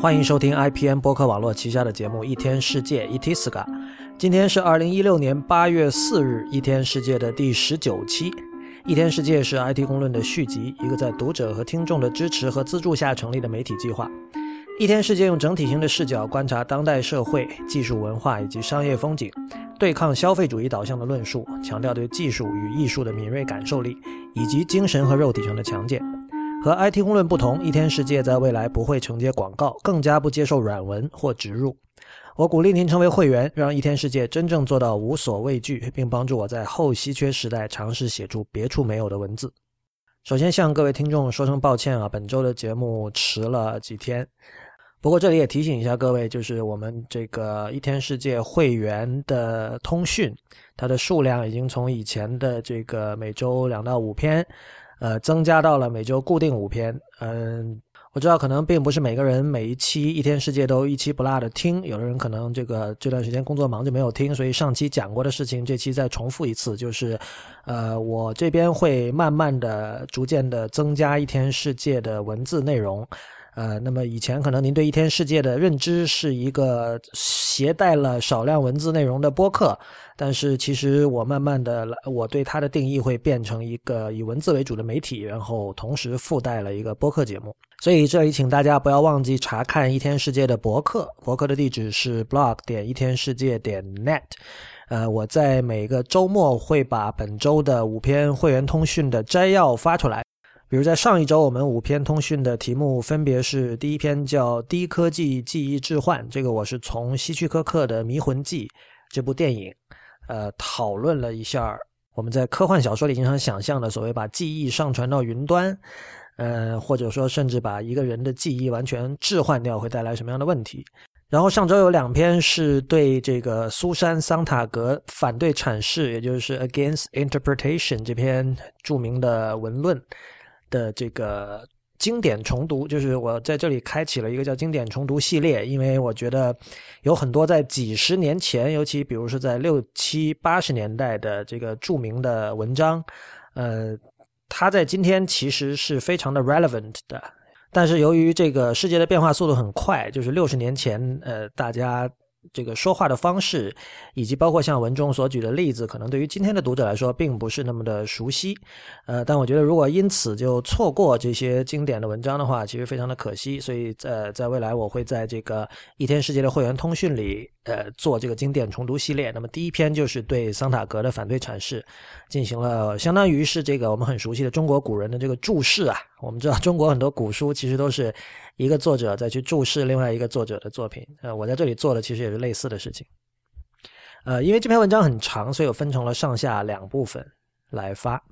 欢迎收听 IPN 播客网络旗下的节目《一天世界》（Itiska）。今天是二零一六年八月四日，《一天世界》的第十九期。《一天世界》是 IT 公论的续集，一个在读者和听众的支持和资助下成立的媒体计划。《一天世界》用整体性的视角观察当代社会、技术文化以及商业风景，对抗消费主义导向的论述，强调对技术与艺术的敏锐感受力，以及精神和肉体上的强健。和 IT 公论不同，一天世界在未来不会承接广告，更加不接受软文或植入。我鼓励您成为会员，让一天世界真正做到无所畏惧，并帮助我在后稀缺时代尝试写出别处没有的文字。首先向各位听众说声抱歉啊，本周的节目迟了几天。不过这里也提醒一下各位，就是我们这个一天世界会员的通讯，它的数量已经从以前的这个每周两到五篇。呃，增加到了每周固定五篇。嗯，我知道可能并不是每个人每一期一天世界都一期不落的听，有的人可能这个这段时间工作忙就没有听，所以上期讲过的事情，这期再重复一次，就是，呃，我这边会慢慢的、逐渐的增加一天世界的文字内容。呃，那么以前可能您对一天世界的认知是一个携带了少量文字内容的播客，但是其实我慢慢的来，我对它的定义会变成一个以文字为主的媒体，然后同时附带了一个播客节目。所以这里请大家不要忘记查看一天世界的博客，博客的地址是 blog 点一天世界点 net。呃，我在每个周末会把本周的五篇会员通讯的摘要发出来。比如在上一周，我们五篇通讯的题目分别是：第一篇叫《低科技记忆置换》，这个我是从希区柯克的《迷魂记》这部电影，呃，讨论了一下我们在科幻小说里经常想象的所谓把记忆上传到云端，呃，或者说甚至把一个人的记忆完全置换掉会带来什么样的问题。然后上周有两篇是对这个苏珊桑塔格反对阐释，也就是 Against Interpretation 这篇著名的文论。的这个经典重读，就是我在这里开启了一个叫“经典重读”系列，因为我觉得有很多在几十年前，尤其比如说在六七八十年代的这个著名的文章，呃，它在今天其实是非常的 relevant 的，但是由于这个世界的变化速度很快，就是六十年前，呃，大家。这个说话的方式，以及包括像文中所举的例子，可能对于今天的读者来说，并不是那么的熟悉。呃，但我觉得如果因此就错过这些经典的文章的话，其实非常的可惜。所以，在，在未来我会在这个一天世界的会员通讯里。呃，做这个经典重读系列，那么第一篇就是对桑塔格的反对阐释，进行了相当于是这个我们很熟悉的中国古人的这个注释啊。我们知道中国很多古书其实都是一个作者再去注释另外一个作者的作品。呃，我在这里做的其实也是类似的事情。呃，因为这篇文章很长，所以我分成了上下两部分来发。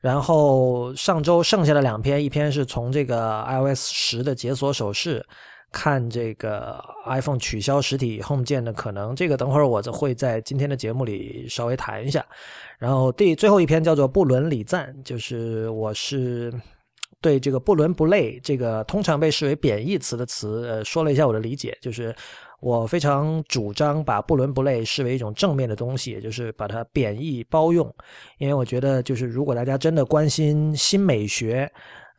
然后上周剩下的两篇，一篇是从这个 iOS 十的解锁手势。看这个 iPhone 取消实体 Home 键的可能，这个等会儿我就会在今天的节目里稍微谈一下。然后第最后一篇叫做“不伦礼赞”，就是我是对这个“不伦不类”这个通常被视为贬义词的词，呃，说了一下我的理解，就是我非常主张把“不伦不类”视为一种正面的东西，也就是把它贬义包用，因为我觉得就是如果大家真的关心新美学。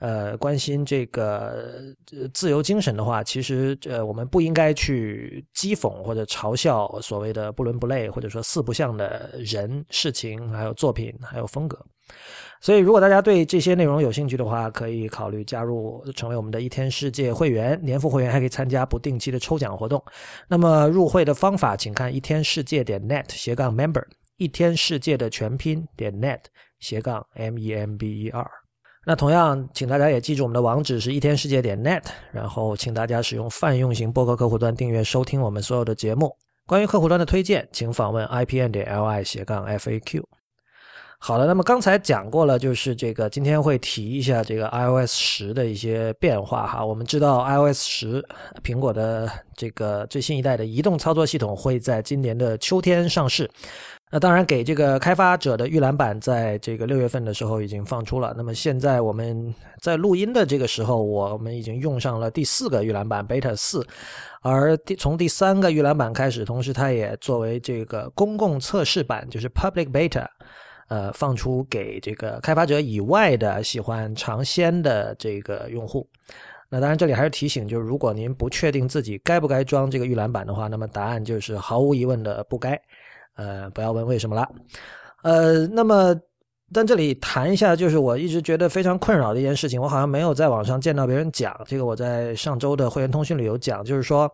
呃，关心这个自由精神的话，其实呃，我们不应该去讥讽或者嘲笑所谓的不伦不类或者说四不像的人、事情、还有作品、还有风格。所以，如果大家对这些内容有兴趣的话，可以考虑加入成为我们的一天世界会员。年付会员还可以参加不定期的抽奖活动。那么入会的方法，请看一天世界点 net 斜杠 member，一天世界的全拼点 net 斜杠 m e m b e r。那同样，请大家也记住我们的网址是一天世界点 net，然后请大家使用泛用型播客客户端订阅收听我们所有的节目。关于客户端的推荐，请访问 ipn 点 li 斜杠 faq。好了，那么刚才讲过了，就是这个今天会提一下这个 iOS 十的一些变化哈。我们知道 iOS 十，苹果的这个最新一代的移动操作系统会在今年的秋天上市。那当然，给这个开发者的预览版，在这个六月份的时候已经放出了。那么现在我们在录音的这个时候，我们已经用上了第四个预览版 Beta 四，而第从第三个预览版开始，同时它也作为这个公共测试版，就是 Public Beta，呃，放出给这个开发者以外的喜欢尝鲜的这个用户。那当然，这里还是提醒，就是如果您不确定自己该不该装这个预览版的话，那么答案就是毫无疑问的不该。呃，不要问为什么了。呃，那么，但这里谈一下，就是我一直觉得非常困扰的一件事情，我好像没有在网上见到别人讲这个。我在上周的会员通讯里有讲，就是说，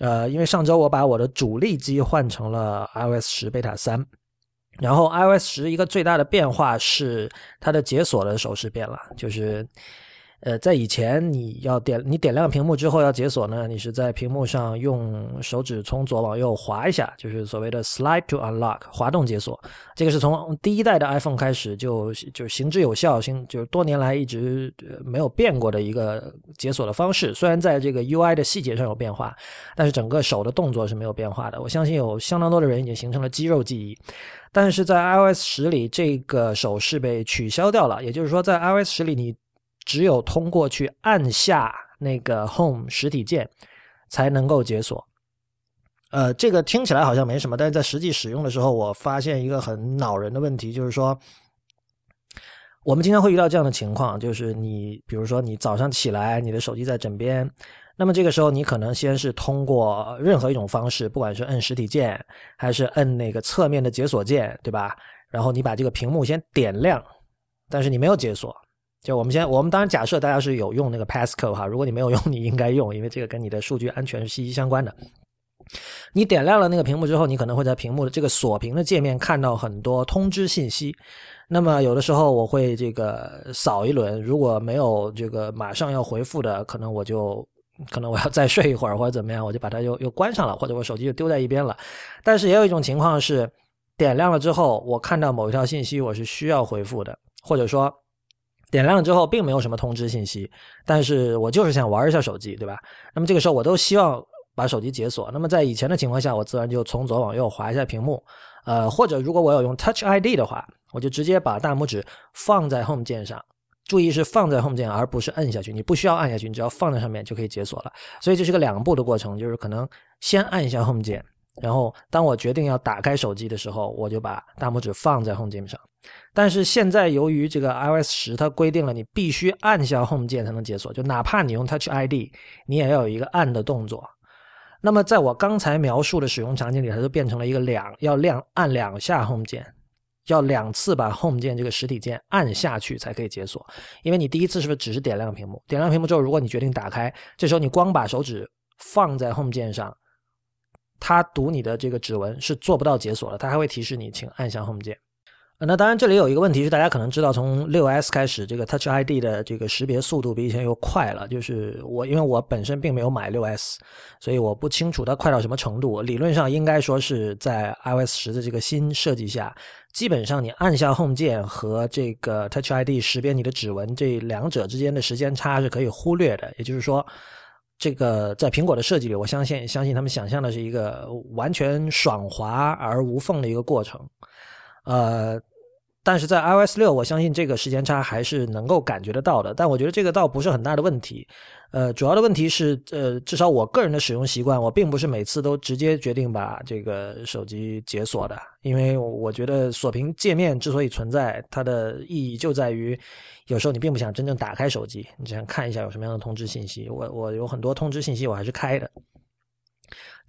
呃，因为上周我把我的主力机换成了 iOS 十贝塔三，然后 iOS 十一个最大的变化是它的解锁的手势变了，就是。呃，在以前你要点你点亮屏幕之后要解锁呢，你是在屏幕上用手指从左往右滑一下，就是所谓的 slide to unlock 滑动解锁。这个是从第一代的 iPhone 开始就就行之有效，行就是多年来一直没有变过的一个解锁的方式。虽然在这个 UI 的细节上有变化，但是整个手的动作是没有变化的。我相信有相当多的人已经形成了肌肉记忆。但是在 iOS 十里，这个手势被取消掉了，也就是说，在 iOS 十里你。只有通过去按下那个 Home 实体键，才能够解锁。呃，这个听起来好像没什么，但是在实际使用的时候，我发现一个很恼人的问题，就是说，我们经常会遇到这样的情况，就是你，比如说你早上起来，你的手机在枕边，那么这个时候你可能先是通过任何一种方式，不管是摁实体键，还是摁那个侧面的解锁键，对吧？然后你把这个屏幕先点亮，但是你没有解锁。就我们先，我们当然假设大家是有用那个 passcode 哈，如果你没有用，你应该用，因为这个跟你的数据安全是息息相关的。你点亮了那个屏幕之后，你可能会在屏幕的这个锁屏的界面看到很多通知信息。那么有的时候我会这个扫一轮，如果没有这个马上要回复的，可能我就可能我要再睡一会儿或者怎么样，我就把它又又关上了，或者我手机就丢在一边了。但是也有一种情况是，点亮了之后，我看到某一条信息，我是需要回复的，或者说。点亮了之后，并没有什么通知信息，但是我就是想玩一下手机，对吧？那么这个时候，我都希望把手机解锁。那么在以前的情况下，我自然就从左往右滑一下屏幕，呃，或者如果我有用 Touch ID 的话，我就直接把大拇指放在 Home 键上。注意是放在 Home 键，而不是摁下去。你不需要按下去，你只要放在上面就可以解锁了。所以这是个两步的过程，就是可能先按一下 Home 键，然后当我决定要打开手机的时候，我就把大拇指放在 Home 键上。但是现在由于这个 iOS 十它规定了你必须按下 Home 键才能解锁，就哪怕你用 Touch ID，你也要有一个按的动作。那么在我刚才描述的使用场景里，它就变成了一个两要亮按两下 Home 键，要两次把 Home 键这个实体键按下去才可以解锁。因为你第一次是不是只是点亮屏幕？点亮屏幕之后，如果你决定打开，这时候你光把手指放在 Home 键上，它读你的这个指纹是做不到解锁的，它还会提示你请按下 Home 键。那当然，这里有一个问题是，大家可能知道，从六 S 开始，这个 Touch ID 的这个识别速度比以前又快了。就是我，因为我本身并没有买六 S，所以我不清楚它快到什么程度。理论上应该说是在 iOS 十的这个新设计下，基本上你按下 Home 键和这个 Touch ID 识别你的指纹这两者之间的时间差是可以忽略的。也就是说，这个在苹果的设计里，我相信相信他们想象的是一个完全爽滑而无缝的一个过程。呃。但是在 iOS 六，我相信这个时间差还是能够感觉得到的。但我觉得这个倒不是很大的问题。呃，主要的问题是，呃，至少我个人的使用习惯，我并不是每次都直接决定把这个手机解锁的。因为我觉得锁屏界面之所以存在，它的意义就在于，有时候你并不想真正打开手机，你只想看一下有什么样的通知信息。我我有很多通知信息我还是开的。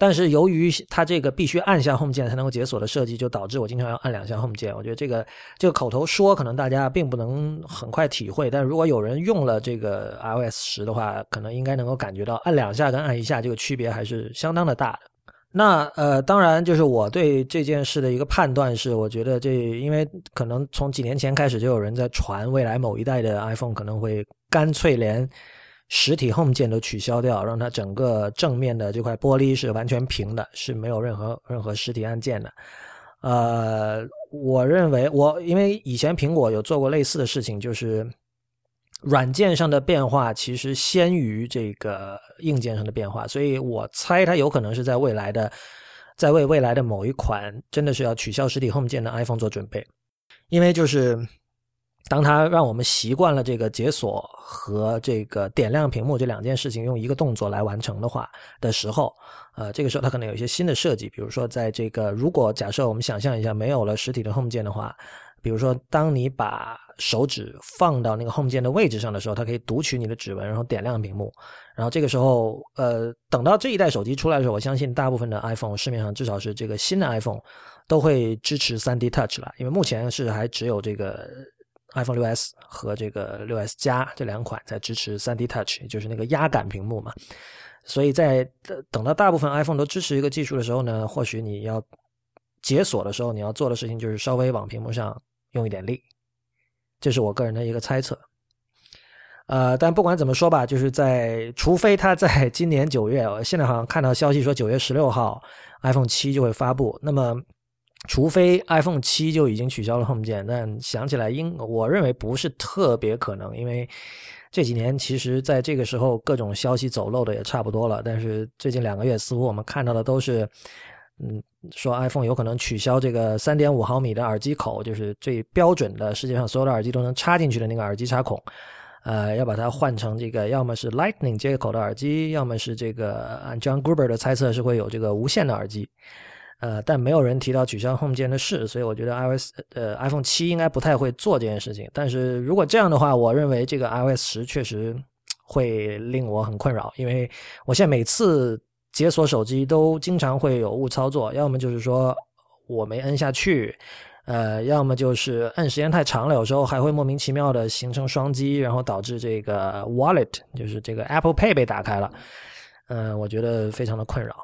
但是由于它这个必须按下 Home 键才能够解锁的设计，就导致我经常要按两下 Home 键。我觉得这个这个口头说可能大家并不能很快体会，但如果有人用了这个 iOS 十的话，可能应该能够感觉到按两下跟按一下这个区别还是相当的大的。那呃，当然就是我对这件事的一个判断是，我觉得这因为可能从几年前开始就有人在传未来某一代的 iPhone 可能会干脆连。实体 Home 键都取消掉，让它整个正面的这块玻璃是完全平的，是没有任何任何实体按键的。呃，我认为我因为以前苹果有做过类似的事情，就是软件上的变化其实先于这个硬件上的变化，所以我猜它有可能是在未来的，在为未来的某一款真的是要取消实体 Home 键的 iPhone 做准备，因为就是。当它让我们习惯了这个解锁和这个点亮屏幕这两件事情用一个动作来完成的话的时候，呃，这个时候它可能有一些新的设计，比如说在这个如果假设我们想象一下没有了实体的 Home 键的话，比如说，当你把手指放到那个 Home 键的位置上的时候，它可以读取你的指纹，然后点亮屏幕。然后这个时候，呃，等到这一代手机出来的时候，我相信大部分的 iPhone 市面上至少是这个新的 iPhone 都会支持 3D Touch 了，因为目前是还只有这个 iPhone 6s 和这个 6s 加这两款在支持 3D Touch，也就是那个压感屏幕嘛。所以在等到大部分 iPhone 都支持一个技术的时候呢，或许你要解锁的时候，你要做的事情就是稍微往屏幕上用一点力。这是我个人的一个猜测，呃，但不管怎么说吧，就是在除非它在今年九月，现在好像看到消息说九月十六号 iPhone 七就会发布，那么除非 iPhone 七就已经取消了 Home 键，但想起来应我认为不是特别可能，因为这几年其实在这个时候各种消息走漏的也差不多了，但是最近两个月似乎我们看到的都是。嗯，说 iPhone 有可能取消这个三点五毫米的耳机口，就是最标准的，世界上所有的耳机都能插进去的那个耳机插孔，呃，要把它换成这个，要么是 Lightning 接口的耳机，要么是这个按 John Gruber 的猜测是会有这个无线的耳机，呃，但没有人提到取消 Home 键的事，所以我觉得 iOS 呃 iPhone 七应该不太会做这件事情。但是如果这样的话，我认为这个 iOS 十确实会令我很困扰，因为我现在每次。解锁手机都经常会有误操作，要么就是说我没摁下去，呃，要么就是摁时间太长了，有时候还会莫名其妙的形成双击，然后导致这个 Wallet 就是这个 Apple Pay 被打开了，嗯，我觉得非常的困扰。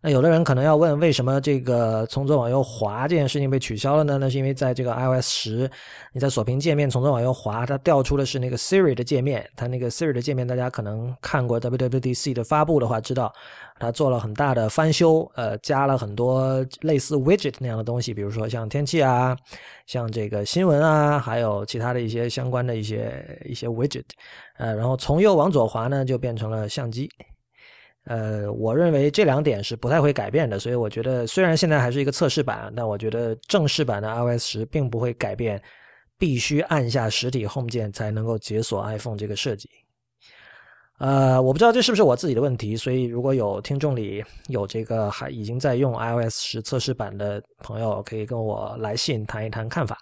那有的人可能要问，为什么这个从左往右滑这件事情被取消了呢？那是因为在这个 iOS 十，你在锁屏界面从左往右滑，它调出的是那个 Siri 的界面。它那个 Siri 的界面，大家可能看过 WWDC 的发布的话，知道它做了很大的翻修，呃，加了很多类似 Widget 那样的东西，比如说像天气啊，像这个新闻啊，还有其他的一些相关的一些一些 Widget，呃，然后从右往左滑呢，就变成了相机。呃，我认为这两点是不太会改变的，所以我觉得虽然现在还是一个测试版，但我觉得正式版的 iOS 十并不会改变必须按下实体 Home 键才能够解锁 iPhone 这个设计。呃，我不知道这是不是我自己的问题，所以如果有听众里有这个还已经在用 iOS 十测试版的朋友，可以跟我来信谈一谈看法。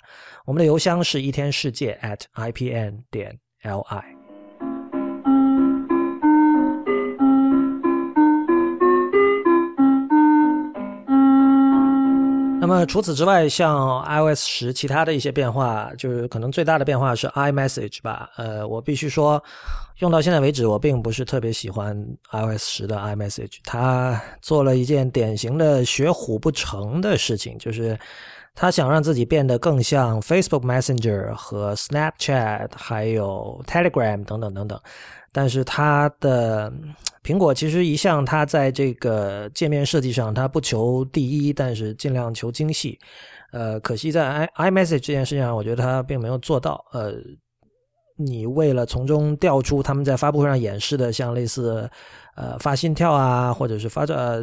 我们的邮箱是一天世界 at ipn 点 li。那么除此之外，像 iOS 十其他的一些变化，就是可能最大的变化是 iMessage 吧。呃，我必须说，用到现在为止，我并不是特别喜欢 iOS 十的 iMessage。它做了一件典型的学虎不成的事情，就是他想让自己变得更像 Facebook Messenger 和 Snapchat，还有 Telegram 等等等等。但是它的苹果其实一向它在这个界面设计上，它不求第一，但是尽量求精细。呃，可惜在 i iMessage 这件事情上，我觉得它并没有做到。呃，你为了从中调出他们在发布会上演示的，像类似呃发心跳啊，或者是发照呃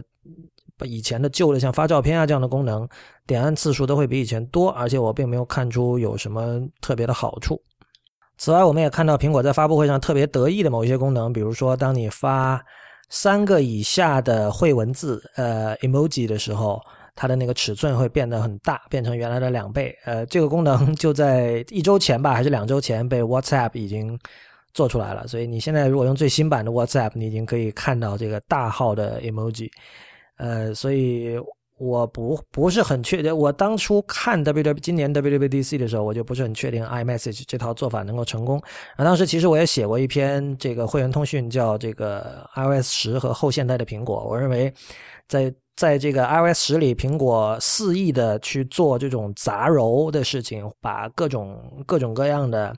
以前的旧的像发照片啊这样的功能，点按次数都会比以前多，而且我并没有看出有什么特别的好处。此外，我们也看到苹果在发布会上特别得意的某一些功能，比如说，当你发三个以下的绘文字，呃，emoji 的时候，它的那个尺寸会变得很大，变成原来的两倍。呃，这个功能 就在一周前吧，还是两周前被 WhatsApp 已经做出来了。所以你现在如果用最新版的 WhatsApp，你已经可以看到这个大号的 emoji。呃，所以。我不不是很确定，我当初看 W W 今年 W W D C 的时候，我就不是很确定 iMessage 这套做法能够成功。啊，当时其实我也写过一篇这个会员通讯，叫这个 iOS 十和后现代的苹果。我认为，在在这个 iOS 十里，苹果肆意的去做这种杂糅的事情，把各种各种各样的。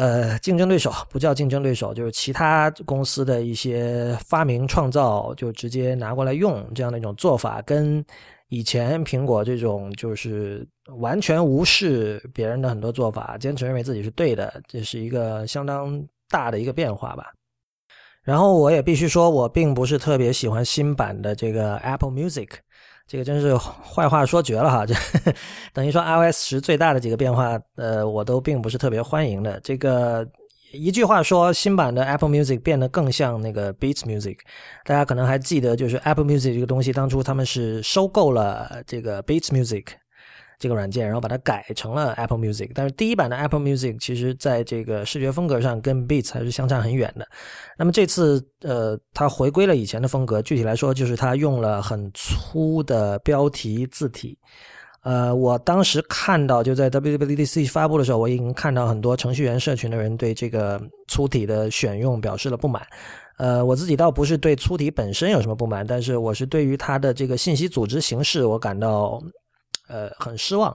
呃，竞争对手不叫竞争对手，就是其他公司的一些发明创造，就直接拿过来用这样的一种做法，跟以前苹果这种就是完全无视别人的很多做法，坚持认为自己是对的，这是一个相当大的一个变化吧。然后我也必须说，我并不是特别喜欢新版的这个 Apple Music。这个真是坏话说绝了哈！这等于说 iOS 十最大的几个变化，呃，我都并不是特别欢迎的。这个一句话说，新版的 Apple Music 变得更像那个 Beats Music。大家可能还记得，就是 Apple Music 这个东西，当初他们是收购了这个 Beats Music 这个软件，然后把它改成了 Apple Music。但是第一版的 Apple Music 其实在这个视觉风格上跟 Beats 还是相差很远的。那么这次呃，它回归了以前的风格，具体来说就是它用了很粗的标题字体。呃，我当时看到就在 WWDC 发布的时候，我已经看到很多程序员社群的人对这个粗体的选用表示了不满。呃，我自己倒不是对粗体本身有什么不满，但是我是对于它的这个信息组织形式我感到呃很失望，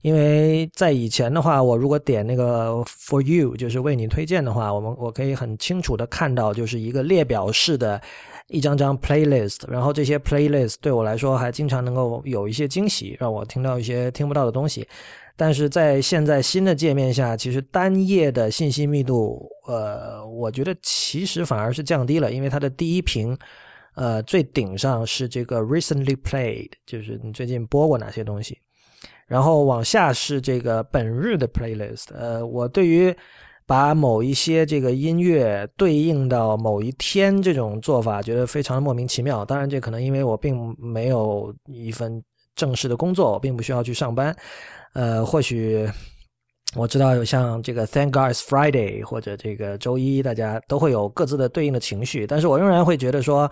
因为在以前的话，我如果点那个 For You，就是为你推荐的话，我们我可以很清楚的看到就是一个列表式的。一张张 playlist，然后这些 playlist 对我来说还经常能够有一些惊喜，让我听到一些听不到的东西。但是在现在新的界面下，其实单页的信息密度，呃，我觉得其实反而是降低了，因为它的第一屏，呃，最顶上是这个 recently played，就是你最近播过哪些东西，然后往下是这个本日的 playlist。呃，我对于把某一些这个音乐对应到某一天，这种做法觉得非常的莫名其妙。当然，这可能因为我并没有一份正式的工作，我并不需要去上班。呃，或许我知道有像这个 Thank God's Friday 或者这个周一，大家都会有各自的对应的情绪。但是我仍然会觉得说，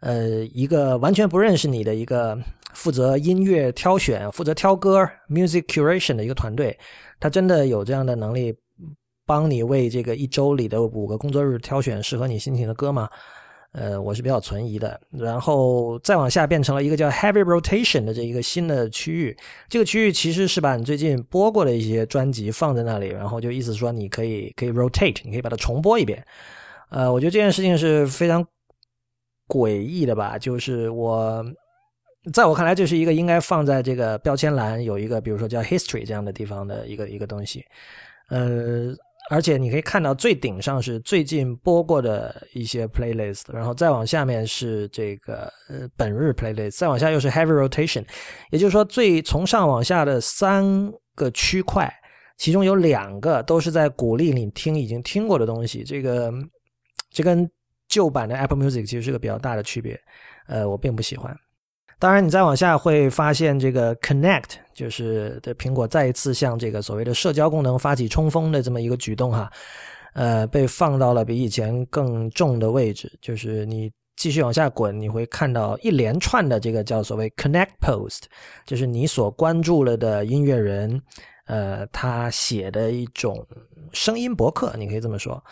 呃，一个完全不认识你的一个负责音乐挑选、负责挑歌 music curation 的一个团队，他真的有这样的能力。帮你为这个一周里的五个工作日挑选适合你心情的歌吗？呃，我是比较存疑的。然后再往下变成了一个叫 Heavy Rotation 的这一个新的区域。这个区域其实是把你最近播过的一些专辑放在那里，然后就意思说你可以可以 rotate，你可以把它重播一遍。呃，我觉得这件事情是非常诡异的吧？就是我在我看来，这是一个应该放在这个标签栏有一个，比如说叫 History 这样的地方的一个一个东西。呃。而且你可以看到最顶上是最近播过的一些 playlist，然后再往下面是这个呃本日 playlist，再往下又是 heavy rotation，也就是说最从上往下的三个区块，其中有两个都是在鼓励你听已经听过的东西，这个这跟旧版的 Apple Music 其实是个比较大的区别，呃，我并不喜欢。当然，你再往下会发现，这个 Connect 就是的苹果再一次向这个所谓的社交功能发起冲锋的这么一个举动哈，呃，被放到了比以前更重的位置。就是你继续往下滚，你会看到一连串的这个叫所谓 Connect Post，就是你所关注了的音乐人，呃，他写的一种声音博客，你可以这么说。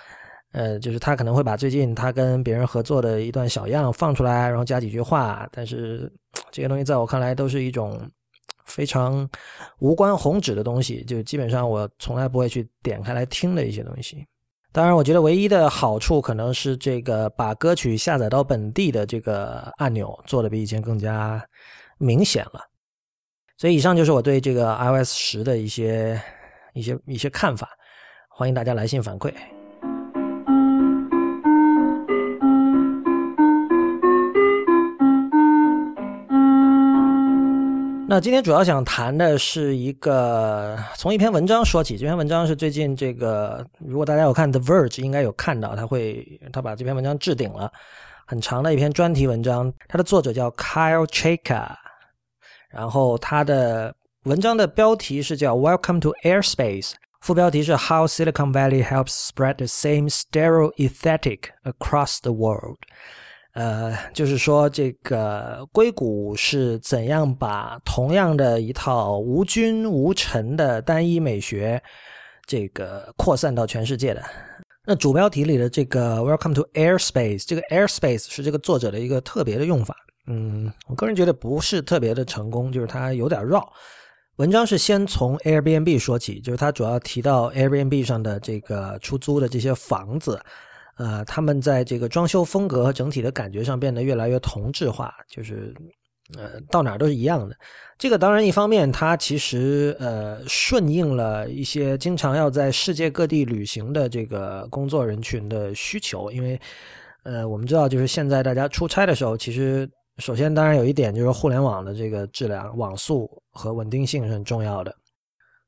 呃，就是他可能会把最近他跟别人合作的一段小样放出来，然后加几句话。但是这些东西在我看来都是一种非常无关宏旨的东西，就基本上我从来不会去点开来听的一些东西。当然，我觉得唯一的好处可能是这个把歌曲下载到本地的这个按钮做的比以前更加明显了。所以，以上就是我对这个 iOS 十的一些一些一些看法。欢迎大家来信反馈。那今天主要想谈的是一个从一篇文章说起。这篇文章是最近这个，如果大家有看《The Verge》，应该有看到，他会他把这篇文章置顶了，很长的一篇专题文章。它的作者叫 Kyle Chaka，然后他的文章的标题是叫 “Welcome to Airspace”，副标题是 “How Silicon Valley Helps Spread the Same Stereo Aesthetic Across the World”。呃，就是说，这个硅谷是怎样把同样的一套无菌无尘的单一美学，这个扩散到全世界的？那主标题里的这个 “Welcome to Airspace”，这个 “Airspace” 是这个作者的一个特别的用法。嗯，我个人觉得不是特别的成功，就是它有点绕。文章是先从 Airbnb 说起，就是它主要提到 Airbnb 上的这个出租的这些房子。呃，他们在这个装修风格和整体的感觉上变得越来越同质化，就是呃，到哪儿都是一样的。这个当然一方面，它其实呃顺应了一些经常要在世界各地旅行的这个工作人群的需求，因为呃，我们知道就是现在大家出差的时候，其实首先当然有一点就是互联网的这个质量、网速和稳定性是很重要的。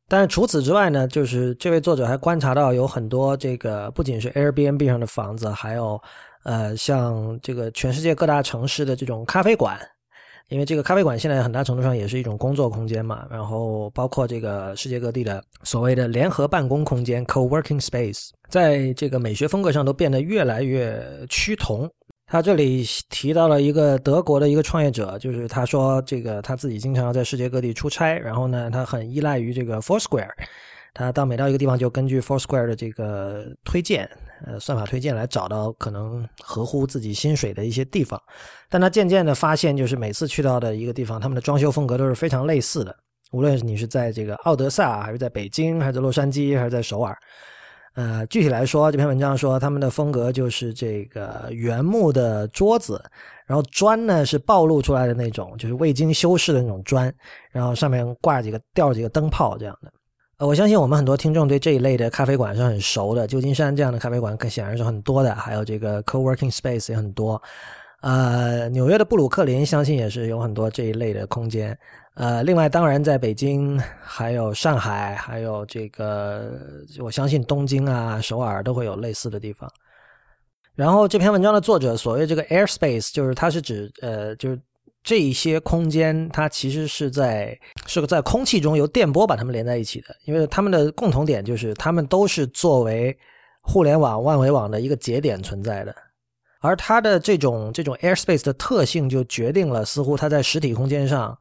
但是除此之外呢，就是这位作者还观察到有很多这个不仅是 Airbnb 上的房子，还有呃像这个全世界各大城市的这种咖啡馆，因为这个咖啡馆现在很大程度上也是一种工作空间嘛，然后包括这个世界各地的所谓的联合办公空间 （co-working space），在这个美学风格上都变得越来越趋同。他这里提到了一个德国的一个创业者，就是他说这个他自己经常要在世界各地出差，然后呢，他很依赖于这个 Foursquare。他到每到一个地方，就根据 Foursquare 的这个推荐，呃，算法推荐来找到可能合乎自己薪水的一些地方。但他渐渐的发现，就是每次去到的一个地方，他们的装修风格都是非常类似的。无论你是在这个奥德萨，还是在北京，还是在洛杉矶，还是在首尔，呃，具体来说，这篇文章说他们的风格就是这个原木的桌子，然后砖呢是暴露出来的那种，就是未经修饰的那种砖，然后上面挂几个吊几个灯泡这样的。呃，我相信我们很多听众对这一类的咖啡馆是很熟的。旧金山这样的咖啡馆可显然是很多的，还有这个 co-working space 也很多。呃，纽约的布鲁克林相信也是有很多这一类的空间。呃，另外，当然在北京、还有上海、还有这个，我相信东京啊、首尔都会有类似的地方。然后这篇文章的作者所谓这个 airspace，就是它是指呃，就是。这一些空间，它其实是在是个在空气中由电波把它们连在一起的，因为它们的共同点就是，它们都是作为互联网万维网的一个节点存在的，而它的这种这种 airspace 的特性就决定了，似乎它在实体空间上，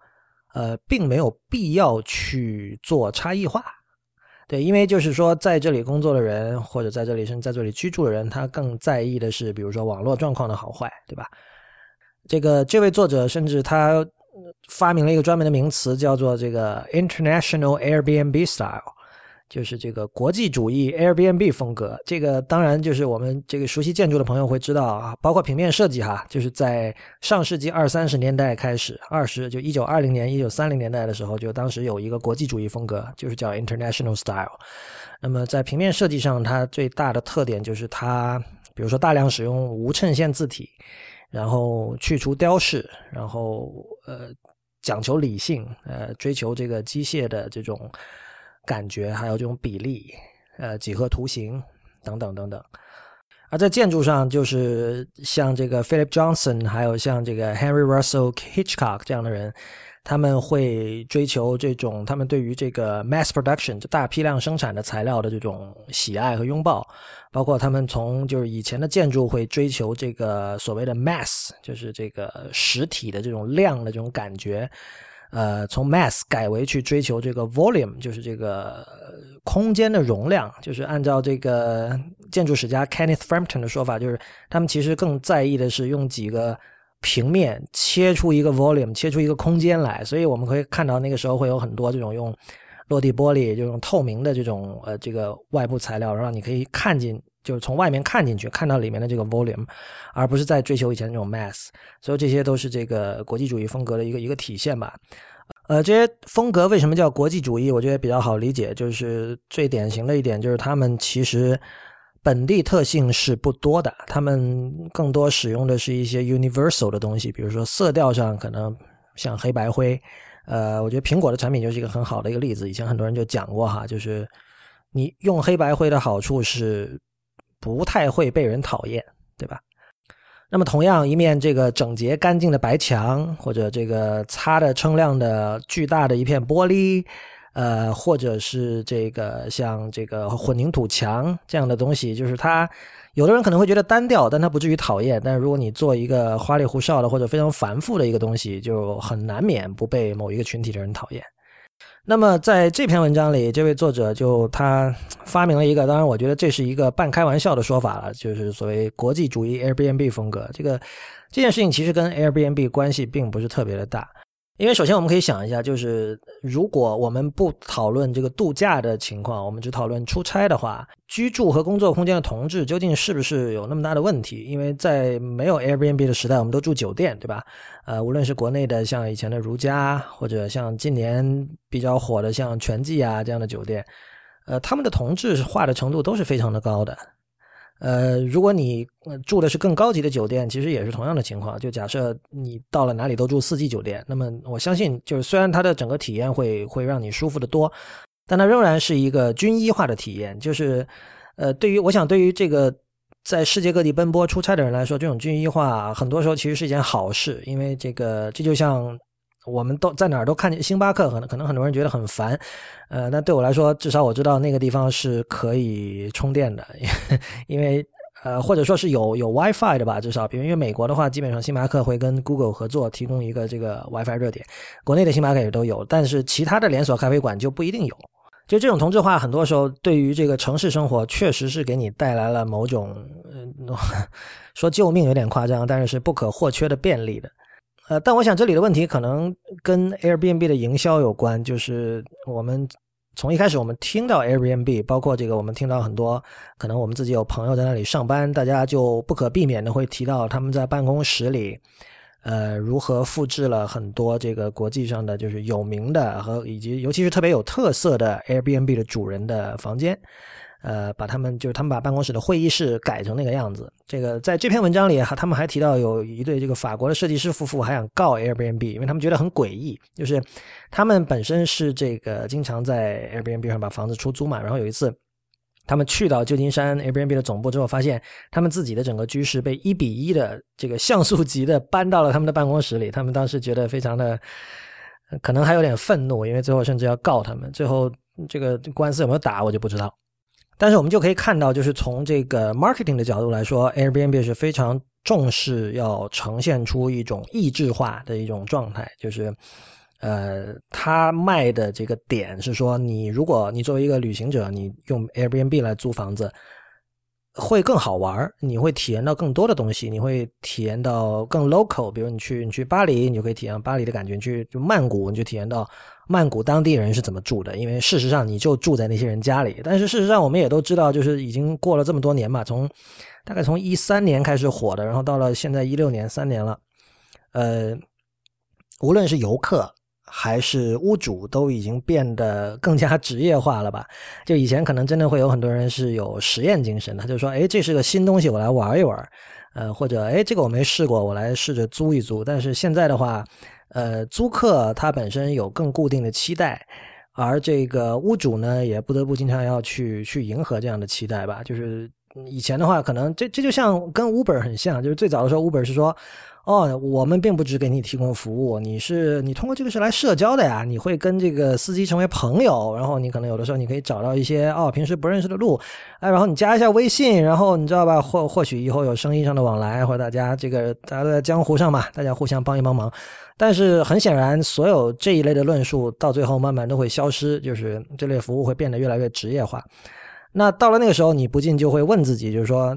呃，并没有必要去做差异化，对，因为就是说，在这里工作的人或者在这里甚至在这里居住的人，他更在意的是，比如说网络状况的好坏，对吧？这个这位作者甚至他发明了一个专门的名词，叫做这个 International Airbnb Style，就是这个国际主义 Airbnb 风格。这个当然就是我们这个熟悉建筑的朋友会知道啊，包括平面设计哈，就是在上世纪二三十年代开始，二十就一九二零年、一九三零年代的时候，就当时有一个国际主义风格，就是叫 International Style。那么在平面设计上，它最大的特点就是它，比如说大量使用无衬线字体。然后去除雕饰，然后呃讲求理性，呃追求这个机械的这种感觉，还有这种比例，呃几何图形等等等等。而在建筑上，就是像这个 Philip Johnson，还有像这个 Henry Russell Hitchcock 这样的人。他们会追求这种，他们对于这个 mass production 就大批量生产的材料的这种喜爱和拥抱，包括他们从就是以前的建筑会追求这个所谓的 mass，就是这个实体的这种量的这种感觉，呃，从 mass 改为去追求这个 volume，就是这个空间的容量，就是按照这个建筑史家 Kenneth Frampton 的说法，就是他们其实更在意的是用几个。平面切出一个 volume，切出一个空间来，所以我们可以看到那个时候会有很多这种用落地玻璃这种透明的这种呃这个外部材料，让你可以看进，就是从外面看进去，看到里面的这个 volume，而不是在追求以前那种 mass。所以这些都是这个国际主义风格的一个一个体现吧。呃，这些风格为什么叫国际主义？我觉得比较好理解，就是最典型的一点就是他们其实。本地特性是不多的，他们更多使用的是一些 universal 的东西，比如说色调上可能像黑白灰。呃，我觉得苹果的产品就是一个很好的一个例子。以前很多人就讲过哈，就是你用黑白灰的好处是不太会被人讨厌，对吧？那么同样一面这个整洁干净的白墙，或者这个擦的锃亮的巨大的一片玻璃。呃，或者是这个像这个混凝土墙这样的东西，就是它，有的人可能会觉得单调，但它不至于讨厌。但是如果你做一个花里胡哨的或者非常繁复的一个东西，就很难免不被某一个群体的人讨厌。那么在这篇文章里，这位作者就他发明了一个，当然我觉得这是一个半开玩笑的说法了，就是所谓国际主义 Airbnb 风格。这个这件事情其实跟 Airbnb 关系并不是特别的大。因为首先我们可以想一下，就是如果我们不讨论这个度假的情况，我们只讨论出差的话，居住和工作空间的同质究竟是不是有那么大的问题？因为在没有 Airbnb 的时代，我们都住酒店，对吧？呃，无论是国内的像以前的如家，或者像近年比较火的像全季啊这样的酒店，呃，他们的同质化的程度都是非常的高的。呃，如果你住的是更高级的酒店，其实也是同样的情况。就假设你到了哪里都住四季酒店，那么我相信，就是虽然它的整个体验会会让你舒服的多，但它仍然是一个军医化的体验。就是，呃，对于我想，对于这个在世界各地奔波出差的人来说，这种军医化很多时候其实是一件好事，因为这个这就像我们都在哪儿都看见星巴克，可能可能很多人觉得很烦，呃，那对我来说，至少我知道那个地方是可以充电的，因为呃或者说是有有 WiFi 的吧，至少，比如因为美国的话，基本上星巴克会跟 Google 合作提供一个这个 WiFi 热点，国内的星巴克也都有，但是其他的连锁咖啡馆就不一定有。就这种同质化，很多时候对于这个城市生活，确实是给你带来了某种嗯，说救命有点夸张，但是是不可或缺的便利的。呃，但我想这里的问题可能跟 Airbnb 的营销有关，就是我们从一开始我们听到 Airbnb，包括这个我们听到很多，可能我们自己有朋友在那里上班，大家就不可避免的会提到他们在办公室里。呃，如何复制了很多这个国际上的就是有名的和以及尤其是特别有特色的 Airbnb 的主人的房间，呃，把他们就是他们把办公室的会议室改成那个样子。这个在这篇文章里，他们还提到有一对这个法国的设计师夫妇还想告 Airbnb，因为他们觉得很诡异，就是他们本身是这个经常在 Airbnb 上把房子出租嘛，然后有一次。他们去到旧金山 Airbnb 的总部之后，发现他们自己的整个居室被一比一的这个像素级的搬到了他们的办公室里。他们当时觉得非常的，可能还有点愤怒，因为最后甚至要告他们。最后这个官司有没有打，我就不知道。但是我们就可以看到，就是从这个 marketing 的角度来说，Airbnb 是非常重视要呈现出一种异质化的一种状态，就是。呃，他卖的这个点是说，你如果你作为一个旅行者，你用 Airbnb 来租房子，会更好玩你会体验到更多的东西，你会体验到更 local。比如你去你去巴黎，你就可以体验巴黎的感觉；你去曼谷，你就体验到曼谷当地人是怎么住的。因为事实上，你就住在那些人家里。但是事实上，我们也都知道，就是已经过了这么多年嘛，从大概从一三年开始火的，然后到了现在一六年，三年了。呃，无论是游客。还是屋主都已经变得更加职业化了吧？就以前可能真的会有很多人是有实验精神，他就说：“哎，这是个新东西，我来玩一玩。”呃，或者“哎，这个我没试过，我来试着租一租。”但是现在的话，呃，租客他本身有更固定的期待，而这个屋主呢，也不得不经常要去去迎合这样的期待吧。就是以前的话，可能这这就像跟 Uber 很像，就是最早的时候，Uber 是说。哦，我们并不只给你提供服务，你是你通过这个是来社交的呀，你会跟这个司机成为朋友，然后你可能有的时候你可以找到一些哦平时不认识的路，哎，然后你加一下微信，然后你知道吧，或或许以后有生意上的往来，或者大家这个大家都在江湖上嘛，大家互相帮一帮忙。但是很显然，所有这一类的论述到最后慢慢都会消失，就是这类服务会变得越来越职业化。那到了那个时候，你不禁就会问自己，就是说，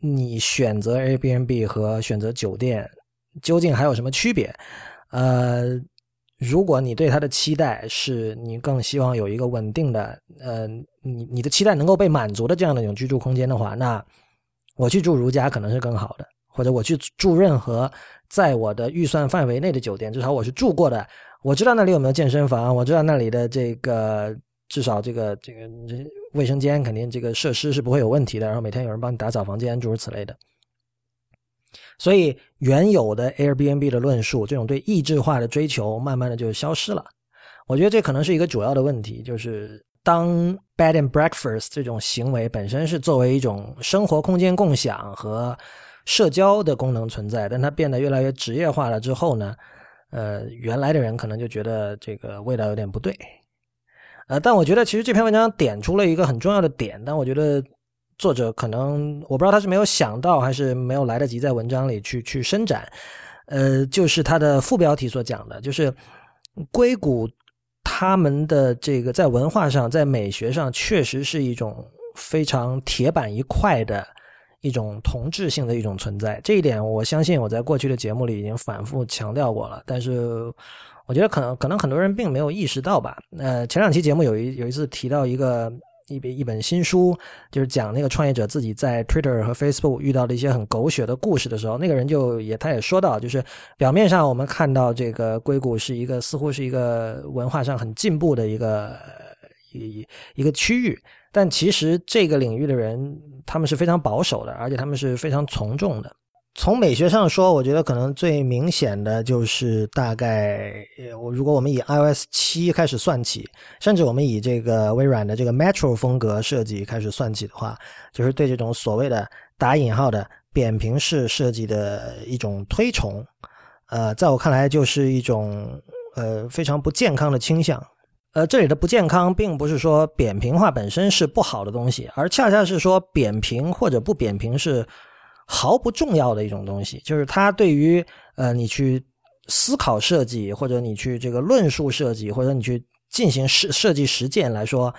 你选择 Airbnb 和选择酒店。究竟还有什么区别？呃，如果你对它的期待是你更希望有一个稳定的，呃，你你的期待能够被满足的这样的一种居住空间的话，那我去住如家可能是更好的，或者我去住任何在我的预算范围内的酒店，至少我是住过的，我知道那里有没有健身房，我知道那里的这个至少这个这个卫生间肯定这个设施是不会有问题的，然后每天有人帮你打扫房间，诸如此类的。所以，原有的 Airbnb 的论述，这种对异质化的追求，慢慢的就消失了。我觉得这可能是一个主要的问题，就是当 bed and breakfast 这种行为本身是作为一种生活空间共享和社交的功能存在，但它变得越来越职业化了之后呢，呃，原来的人可能就觉得这个味道有点不对。呃，但我觉得其实这篇文章点出了一个很重要的点，但我觉得。作者可能我不知道他是没有想到，还是没有来得及在文章里去去伸展。呃，就是他的副标题所讲的，就是硅谷他们的这个在文化上、在美学上，确实是一种非常铁板一块的一种同质性的一种存在。这一点，我相信我在过去的节目里已经反复强调过了。但是，我觉得可能可能很多人并没有意识到吧。呃，前两期节目有一有一次提到一个。一本一本新书，就是讲那个创业者自己在 Twitter 和 Facebook 遇到的一些很狗血的故事的时候，那个人就也他也说到，就是表面上我们看到这个硅谷是一个似乎是一个文化上很进步的一个一一个区域，但其实这个领域的人他们是非常保守的，而且他们是非常从众的。从美学上说，我觉得可能最明显的就是大概，我如果我们以 iOS 七开始算起，甚至我们以这个微软的这个 Metro 风格设计开始算起的话，就是对这种所谓的打引号的扁平式设计的一种推崇。呃，在我看来，就是一种呃非常不健康的倾向。呃，这里的不健康，并不是说扁平化本身是不好的东西，而恰恰是说扁平或者不扁平是。毫不重要的一种东西，就是它对于呃你去思考设计，或者你去这个论述设计，或者你去进行设设计实践来说，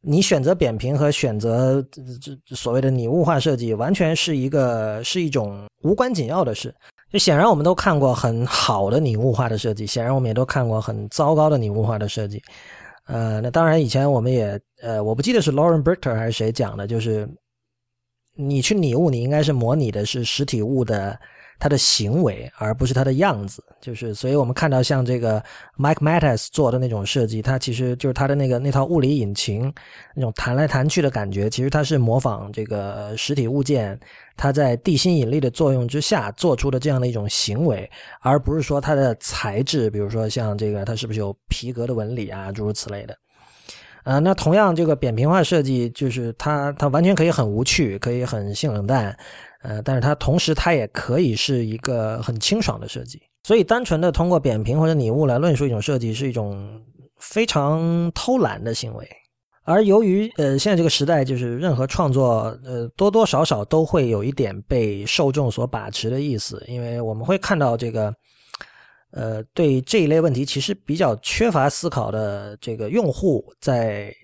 你选择扁平和选择这所谓的拟物化设计，完全是一个是一种无关紧要的事。就显然我们都看过很好的拟物化的设计，显然我们也都看过很糟糕的拟物化的设计。呃，那当然以前我们也呃，我不记得是 Lauren b r i c t e r 还是谁讲的，就是。你去拟物，你应该是模拟的是实体物的它的行为，而不是它的样子。就是，所以我们看到像这个 Mike Mattis 做的那种设计，它其实就是它的那个那套物理引擎那种弹来弹去的感觉，其实它是模仿这个实体物件它在地心引力的作用之下做出的这样的一种行为，而不是说它的材质，比如说像这个它是不是有皮革的纹理啊，诸如此类的。呃，那同样，这个扁平化设计就是它，它完全可以很无趣，可以很性冷淡，呃，但是它同时它也可以是一个很清爽的设计。所以，单纯的通过扁平或者拟物来论述一种设计，是一种非常偷懒的行为。而由于呃，现在这个时代，就是任何创作，呃，多多少少都会有一点被受众所把持的意思，因为我们会看到这个。呃，对这一类问题，其实比较缺乏思考的这个用户，在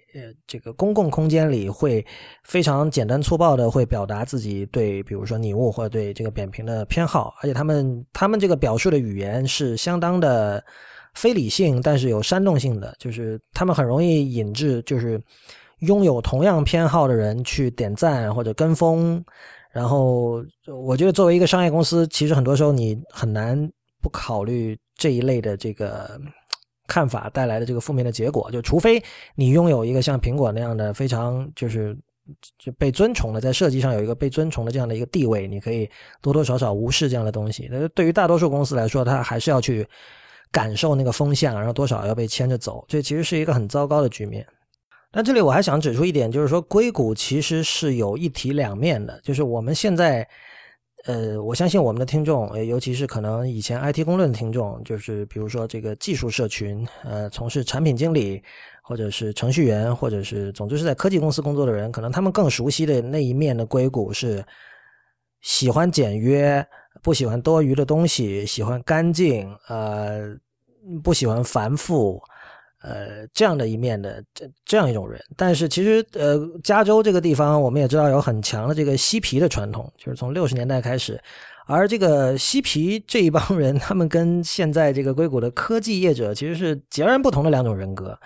这个公共空间里会非常简单粗暴的会表达自己对，比如说拟物或者对这个扁平的偏好，而且他们他们这个表述的语言是相当的非理性，但是有煽动性的，就是他们很容易引致就是拥有同样偏好的人去点赞或者跟风，然后我觉得作为一个商业公司，其实很多时候你很难。不考虑这一类的这个看法带来的这个负面的结果，就除非你拥有一个像苹果那样的非常就是就被尊崇的，在设计上有一个被尊崇的这样的一个地位，你可以多多少少无视这样的东西。那对于大多数公司来说，它还是要去感受那个风向，然后多少要被牵着走，这其实是一个很糟糕的局面。那这里我还想指出一点，就是说硅谷其实是有一体两面的，就是我们现在。呃，我相信我们的听众，尤其是可能以前 IT 公论的听众，就是比如说这个技术社群，呃，从事产品经理，或者是程序员，或者是总之是在科技公司工作的人，可能他们更熟悉的那一面的硅谷是喜欢简约，不喜欢多余的东西，喜欢干净，呃，不喜欢繁复。呃，这样的一面的这这样一种人，但是其实呃，加州这个地方我们也知道有很强的这个嬉皮的传统，就是从六十年代开始，而这个嬉皮这一帮人，他们跟现在这个硅谷的科技业者其实是截然不同的两种人格。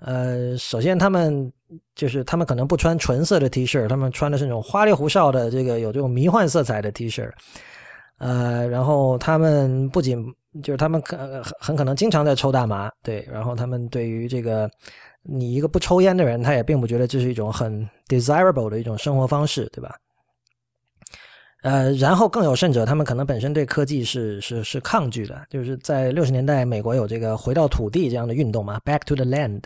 呃，首先他们就是他们可能不穿纯色的 T 恤，他们穿的是那种花里胡哨的这个有这种迷幻色彩的 T 恤。呃，然后他们不仅就是他们可很很可能经常在抽大麻，对，然后他们对于这个你一个不抽烟的人，他也并不觉得这是一种很 desirable 的一种生活方式，对吧？呃，然后更有甚者，他们可能本身对科技是是是抗拒的，就是在六十年代美国有这个回到土地这样的运动嘛，Back to the Land，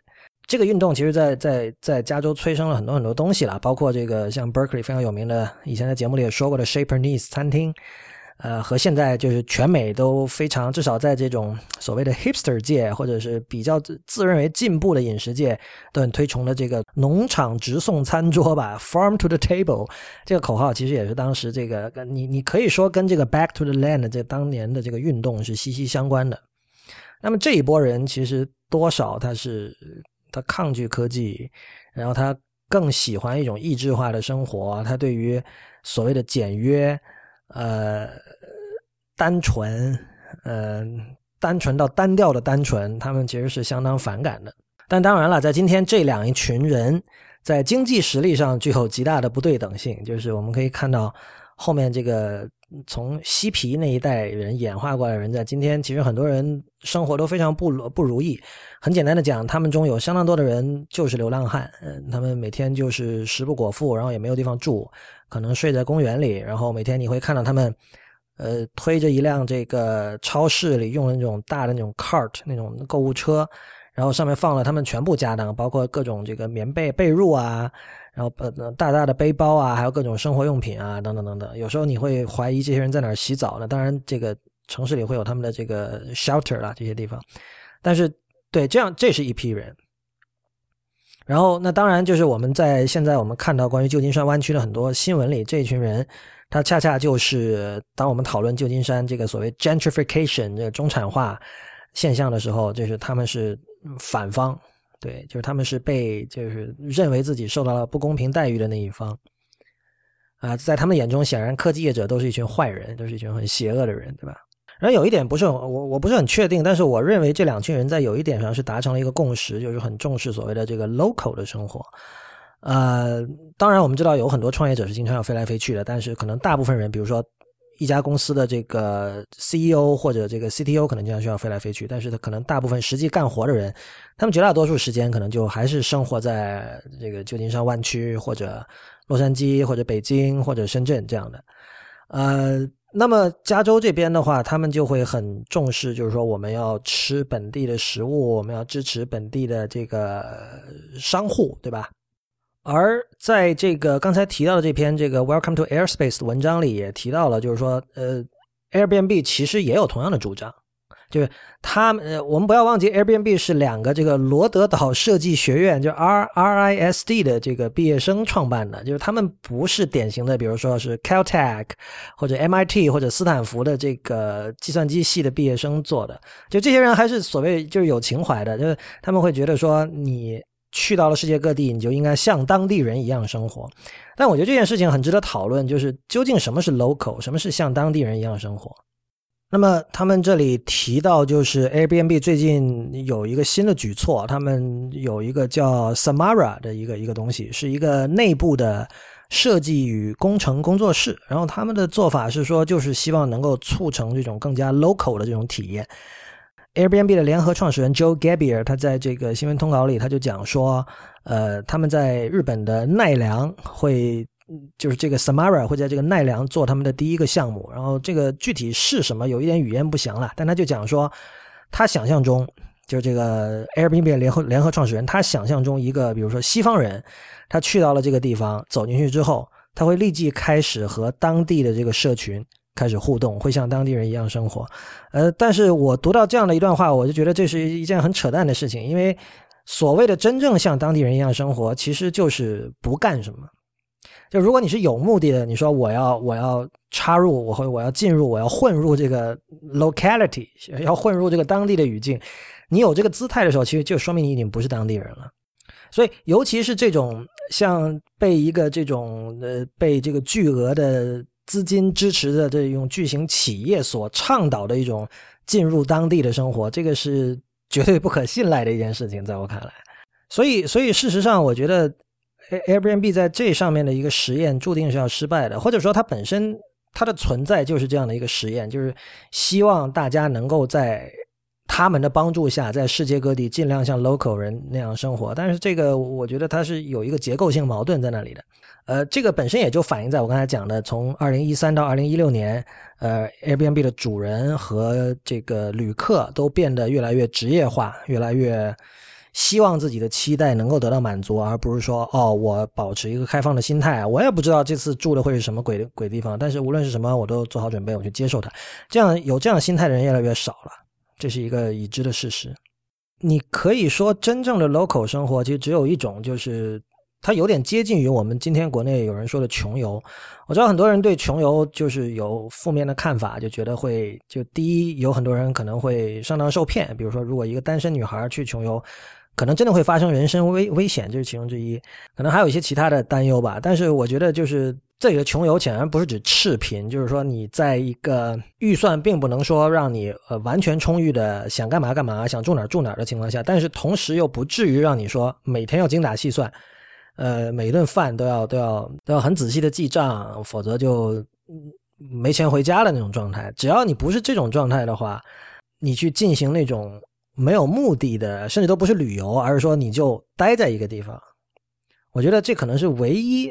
这个运动其实，在在在加州催生了很多很多东西了，包括这个像 Berkeley 非常有名的，以前在节目里也说过的 Shaper Needs 餐厅。呃，和现在就是全美都非常，至少在这种所谓的 hipster 界，或者是比较自自认为进步的饮食界，都很推崇的这个农场直送餐桌吧，farm to the table 这个口号，其实也是当时这个你你可以说跟这个 back to the land 这当年的这个运动是息息相关的。那么这一波人其实多少他是他抗拒科技，然后他更喜欢一种意志化的生活，他对于所谓的简约。呃，单纯，呃，单纯到单调的单纯，他们其实是相当反感的。但当然了，在今天这两一群人在经济实力上具有极大的不对等性，就是我们可以看到后面这个从嬉皮那一代人演化过来的人，在今天其实很多人生活都非常不不如意。很简单的讲，他们中有相当多的人就是流浪汉，嗯，他们每天就是食不果腹，然后也没有地方住。可能睡在公园里，然后每天你会看到他们呃，推着一辆这个超市里用的那种大的那种 cart 那种购物车，然后上面放了他们全部家当，包括各种这个棉被、被褥啊，然后呃大大的背包啊，还有各种生活用品啊，等等等等。有时候你会怀疑这些人在哪儿洗澡呢？当然，这个城市里会有他们的这个 shelter 啦，这些地方。但是，对，这样这是一批人。然后，那当然就是我们在现在我们看到关于旧金山湾区的很多新闻里，这一群人，他恰恰就是当我们讨论旧金山这个所谓 gentrification 这个中产化现象的时候，就是他们是反方，对，就是他们是被就是认为自己受到了不公平待遇的那一方。啊，在他们眼中，显然科技业者都是一群坏人，都是一群很邪恶的人，对吧？然后有一点不是我我不是很确定，但是我认为这两群人在有一点上是达成了一个共识，就是很重视所谓的这个 local 的生活。呃，当然我们知道有很多创业者是经常要飞来飞去的，但是可能大部分人，比如说一家公司的这个 CEO 或者这个 CTO 可能经常需要飞来飞去，但是他可能大部分实际干活的人，他们绝大多数时间可能就还是生活在这个旧金山湾区或者洛杉矶或者北京或者深圳这样的，呃。那么加州这边的话，他们就会很重视，就是说我们要吃本地的食物，我们要支持本地的这个商户，对吧？而在这个刚才提到的这篇这个 Welcome to Airspace 的文章里也提到了，就是说，呃，Airbnb 其实也有同样的主张。就是他们，呃，我们不要忘记，Airbnb 是两个这个罗德岛设计学院，就 R R I S D 的这个毕业生创办的。就是他们不是典型的，比如说是 Caltech 或者 MIT 或者斯坦福的这个计算机系的毕业生做的。就这些人还是所谓就是有情怀的，就是他们会觉得说，你去到了世界各地，你就应该像当地人一样生活。但我觉得这件事情很值得讨论，就是究竟什么是 local，什么是像当地人一样生活。那么他们这里提到，就是 Airbnb 最近有一个新的举措，他们有一个叫 Samara 的一个一个东西，是一个内部的设计与工程工作室。然后他们的做法是说，就是希望能够促成这种更加 local 的这种体验。Airbnb 的联合创始人 Joe Gabriel 他在这个新闻通稿里他就讲说，呃，他们在日本的奈良会。就是这个 Samara 会在这个奈良做他们的第一个项目，然后这个具体是什么，有一点语言不详了。但他就讲说，他想象中，就是这个 Airbnb 联合联合创始人，他想象中一个，比如说西方人，他去到了这个地方，走进去之后，他会立即开始和当地的这个社群开始互动，会像当地人一样生活。呃，但是我读到这样的一段话，我就觉得这是一件很扯淡的事情，因为所谓的真正像当地人一样生活，其实就是不干什么。就如果你是有目的的，你说我要我要插入，我会我要进入，我要混入这个 locality，要混入这个当地的语境，你有这个姿态的时候，其实就说明你已经不是当地人了。所以，尤其是这种像被一个这种呃被这个巨额的资金支持的这种巨型企业所倡导的一种进入当地的生活，这个是绝对不可信赖的一件事情，在我看来。所以，所以事实上，我觉得。Airbnb 在这上面的一个实验注定是要失败的，或者说它本身它的存在就是这样的一个实验，就是希望大家能够在他们的帮助下，在世界各地尽量像 local 人那样生活。但是这个我觉得它是有一个结构性矛盾在那里的。呃，这个本身也就反映在我刚才讲的，从二零一三到二零一六年，呃，Airbnb 的主人和这个旅客都变得越来越职业化，越来越。希望自己的期待能够得到满足，而不是说哦，我保持一个开放的心态。我也不知道这次住的会是什么鬼鬼地方，但是无论是什么，我都做好准备，我去接受它。这样有这样心态的人越来越少了，这是一个已知的事实。你可以说，真正的 local 生活其实只有一种，就是它有点接近于我们今天国内有人说的穷游。我知道很多人对穷游就是有负面的看法，就觉得会就第一，有很多人可能会上当受骗。比如说，如果一个单身女孩去穷游。可能真的会发生人身危危险，这是其中之一。可能还有一些其他的担忧吧。但是我觉得，就是这里的穷游显然不是指赤贫，就是说你在一个预算并不能说让你呃完全充裕的想干嘛干嘛，想住哪住哪的情况下，但是同时又不至于让你说每天要精打细算，呃，每顿饭都要都要都要很仔细的记账，否则就没钱回家的那种状态。只要你不是这种状态的话，你去进行那种。没有目的的，甚至都不是旅游，而是说你就待在一个地方。我觉得这可能是唯一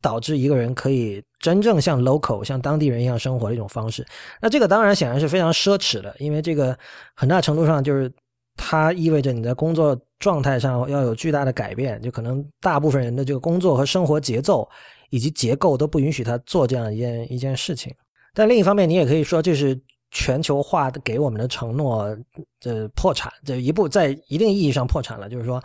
导致一个人可以真正像 local 像当地人一样生活的一种方式。那这个当然显然是非常奢侈的，因为这个很大程度上就是它意味着你在工作状态上要有巨大的改变，就可能大部分人的这个工作和生活节奏以及结构都不允许他做这样一件一件事情。但另一方面，你也可以说这是全球化给我们的承诺的破产，这一步在一定意义上破产了，就是说。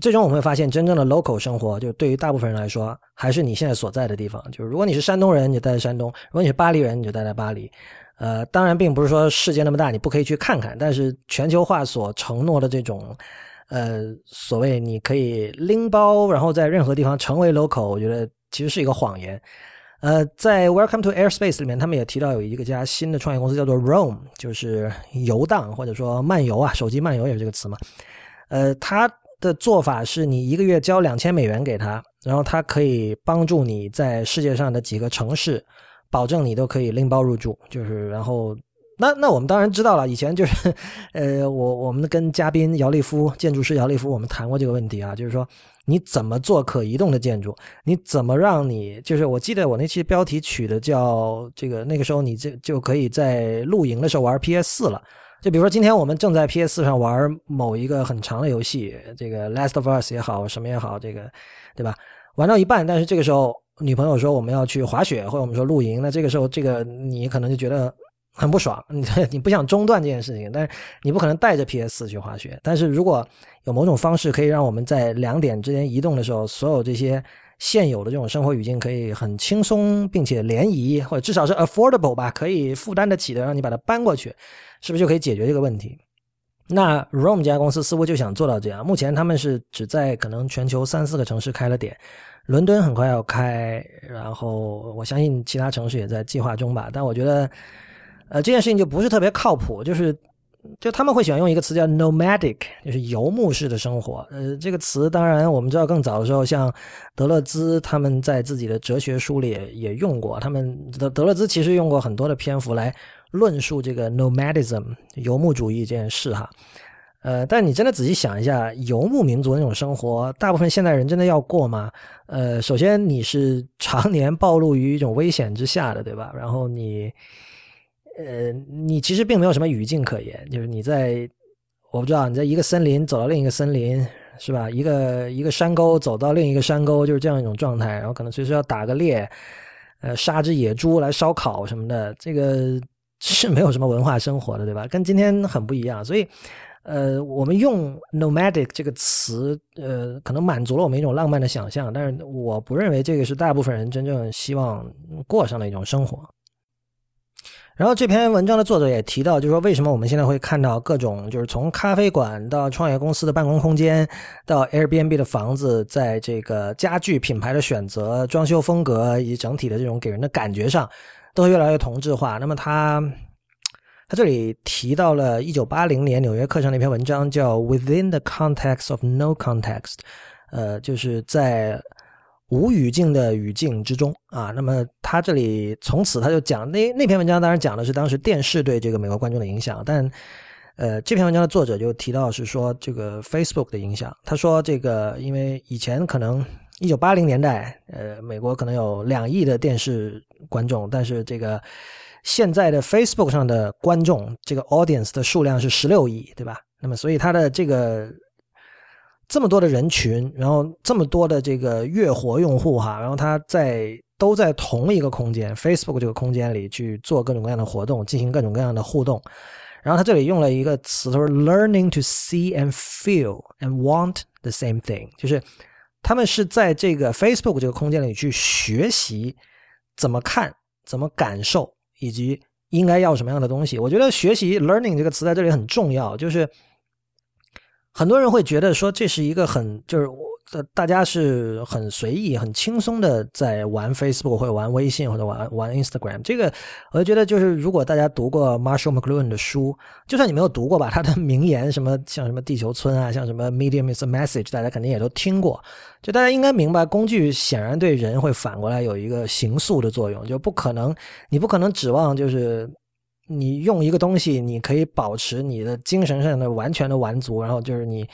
最终我们会发现，真正的 local 生活，就对于大部分人来说，还是你现在所在的地方。就是如果你是山东人，你就待在山东；如果你是巴黎人，你就待在巴黎。呃，当然，并不是说世界那么大，你不可以去看看。但是全球化所承诺的这种，呃，所谓你可以拎包，然后在任何地方成为 local，我觉得其实是一个谎言。呃，在 Welcome to Airspace 里面，他们也提到有一个家新的创业公司叫做 Roam，就是游荡或者说漫游啊，手机漫游也是这个词嘛。呃，他。的做法是你一个月交两千美元给他，然后他可以帮助你在世界上的几个城市，保证你都可以拎包入住。就是，然后那那我们当然知道了，以前就是，呃，我我们跟嘉宾姚立夫建筑师姚立夫我们谈过这个问题啊，就是说你怎么做可移动的建筑，你怎么让你就是我记得我那期标题取的叫这个那个时候你这就可以在露营的时候玩 PS 四了。就比如说，今天我们正在 PS 四上玩某一个很长的游戏，这个《Last of Us》也好，什么也好，这个，对吧？玩到一半，但是这个时候女朋友说我们要去滑雪，或者我们说露营，那这个时候，这个你可能就觉得很不爽，你 你不想中断这件事情，但是你不可能带着 PS 去滑雪。但是如果有某种方式可以让我们在两点之间移动的时候，所有这些。现有的这种生活语境可以很轻松，并且联谊，或者至少是 affordable 吧，可以负担得起的，让你把它搬过去，是不是就可以解决这个问题？那 Roam 这家公司似乎就想做到这样。目前他们是只在可能全球三四个城市开了点，伦敦很快要开，然后我相信其他城市也在计划中吧。但我觉得，呃，这件事情就不是特别靠谱，就是。就他们会喜欢用一个词叫 nomadic，就是游牧式的生活。呃，这个词当然我们知道，更早的时候，像德勒兹他们在自己的哲学书里也用过。他们德德勒兹其实用过很多的篇幅来论述这个 nomadism 游牧主义这件事哈。呃，但你真的仔细想一下，游牧民族那种生活，大部分现代人真的要过吗？呃，首先你是常年暴露于一种危险之下的，对吧？然后你。呃，你其实并没有什么语境可言，就是你在，我不知道你在一个森林走到另一个森林，是吧？一个一个山沟走到另一个山沟，就是这样一种状态。然后可能随时要打个猎，呃，杀只野猪来烧烤什么的，这个是没有什么文化生活的，对吧？跟今天很不一样。所以，呃，我们用 nomadic 这个词，呃，可能满足了我们一种浪漫的想象，但是我不认为这个是大部分人真正希望过上的一种生活。然后这篇文章的作者也提到，就是说为什么我们现在会看到各种，就是从咖啡馆到创业公司的办公空间，到 Airbnb 的房子，在这个家具品牌的选择、装修风格以及整体的这种给人的感觉上，都越来越同质化。那么他他这里提到了一九八零年纽约客上的一篇文章，叫 Within the Context of No Context，呃，就是在。无语境的语境之中啊，那么他这里从此他就讲那那篇文章，当然讲的是当时电视对这个美国观众的影响，但呃这篇文章的作者就提到是说这个 Facebook 的影响。他说这个因为以前可能一九八零年代，呃美国可能有两亿的电视观众，但是这个现在的 Facebook 上的观众这个 audience 的数量是十六亿，对吧？那么所以他的这个。这么多的人群，然后这么多的这个月活用户哈，然后他在都在同一个空间 Facebook 这个空间里去做各种各样的活动，进行各种各样的互动。然后他这里用了一个词，他说 “learning to see and feel and want the same thing”，就是他们是在这个 Facebook 这个空间里去学习怎么看、怎么感受，以及应该要什么样的东西。我觉得学习 “learning” 这个词在这里很重要，就是。很多人会觉得说这是一个很就是大大家是很随意、很轻松的在玩 Facebook 或者玩微信或者玩玩 Instagram。这个我就觉得就是如果大家读过 Marshall McLuhan 的书，就算你没有读过吧，他的名言什么像什么地球村啊，像什么 Medium is a message，大家肯定也都听过。就大家应该明白，工具显然对人会反过来有一个形塑的作用，就不可能你不可能指望就是。你用一个东西，你可以保持你的精神上的完全的完足，然后就是你，